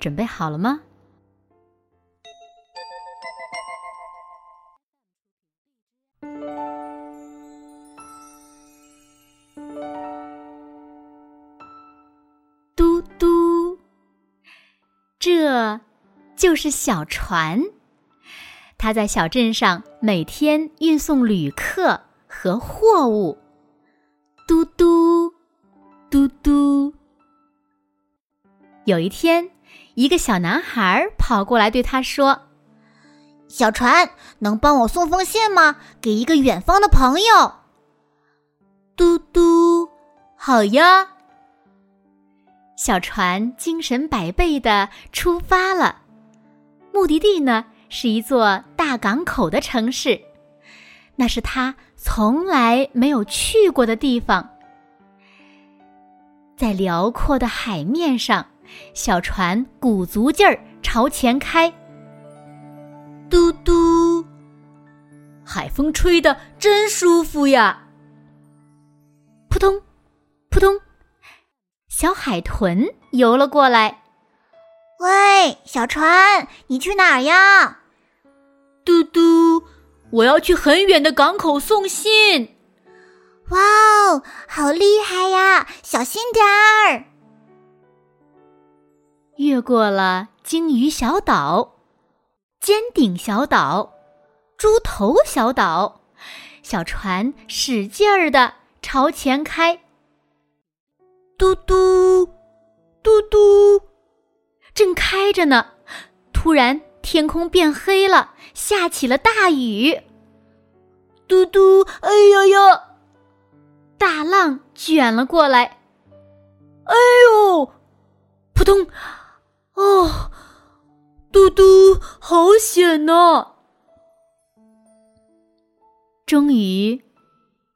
准备好了吗？嘟嘟，这就是小船，它在小镇上每天运送旅客和货物。嘟嘟，嘟嘟。有一天，一个小男孩跑过来对他说：“小船，能帮我送封信吗？给一个远方的朋友。”嘟嘟，好呀。小船精神百倍的出发了，目的地呢是一座大港口的城市，那是他从来没有去过的地方。在辽阔的海面上。小船鼓足劲儿朝前开，嘟嘟，海风吹得真舒服呀！扑通，扑通，小海豚游了过来。喂，小船，你去哪儿呀？嘟嘟，我要去很远的港口送信。哇哦，好厉害呀！小心点儿。越过了鲸鱼小岛、尖顶小岛、猪头小岛，小船使劲儿的朝前开。嘟嘟，嘟嘟，正开着呢，突然天空变黑了，下起了大雨。嘟嘟，哎呀呀！大浪卷了过来。哎呦，扑通！哦，嘟嘟，好险呐！终于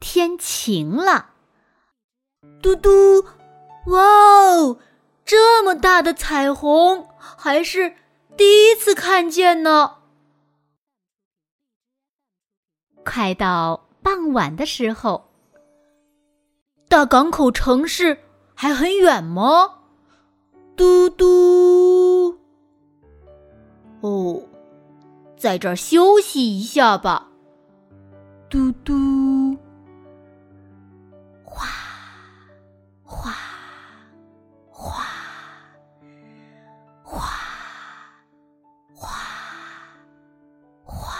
天晴了，嘟嘟，哇哦，这么大的彩虹，还是第一次看见呢！快到傍晚的时候，大港口城市还很远吗？嘟嘟，哦，在这儿休息一下吧。嘟嘟，哗，哗，哗，哗，哗，哗，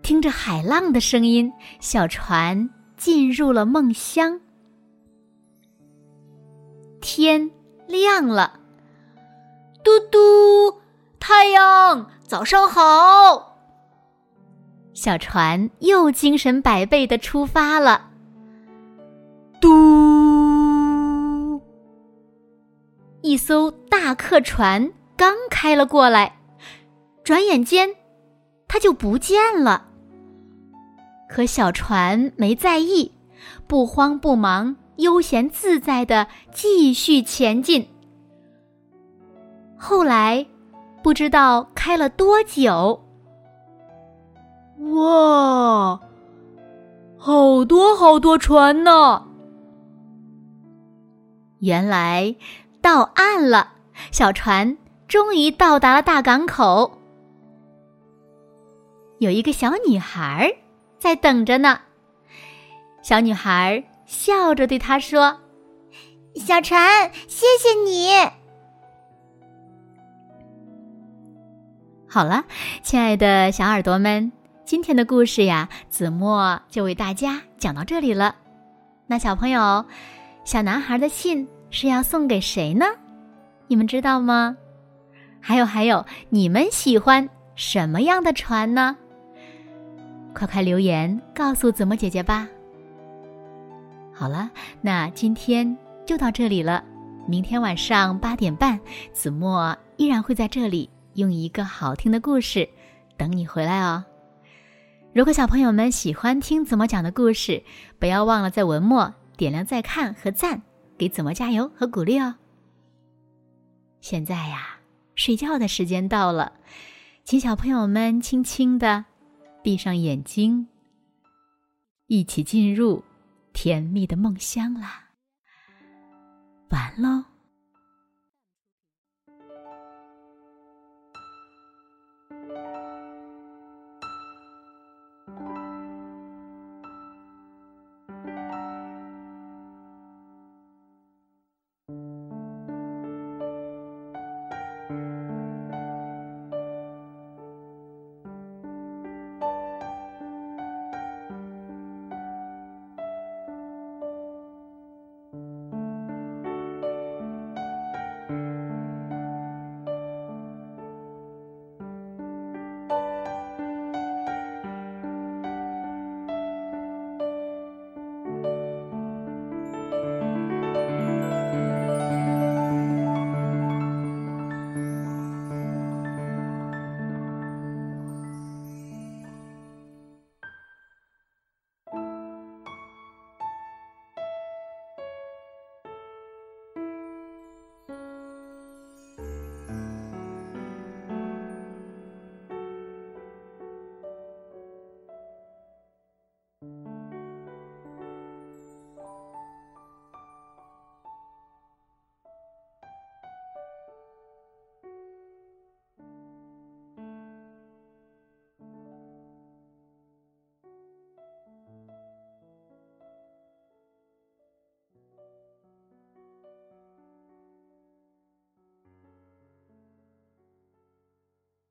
听着海浪的声音，小船进入了梦乡。天亮了，嘟嘟，太阳，早上好。小船又精神百倍的出发了。嘟，一艘大客船刚开了过来，转眼间，它就不见了。可小船没在意，不慌不忙。悠闲自在的继续前进。后来，不知道开了多久，哇，好多好多船呢！原来到岸了，小船终于到达了大港口。有一个小女孩在等着呢，小女孩。笑着对他说：“小船，谢谢你。”好了，亲爱的小耳朵们，今天的故事呀，子墨就为大家讲到这里了。那小朋友，小男孩的信是要送给谁呢？你们知道吗？还有还有，你们喜欢什么样的船呢？快快留言告诉子墨姐姐吧。好了，那今天就到这里了。明天晚上八点半，子墨依然会在这里用一个好听的故事等你回来哦。如果小朋友们喜欢听子墨讲的故事，不要忘了在文末点亮再看和赞，给子墨加油和鼓励哦。现在呀，睡觉的时间到了，请小朋友们轻轻的闭上眼睛，一起进入甜蜜的梦乡啦。完喽。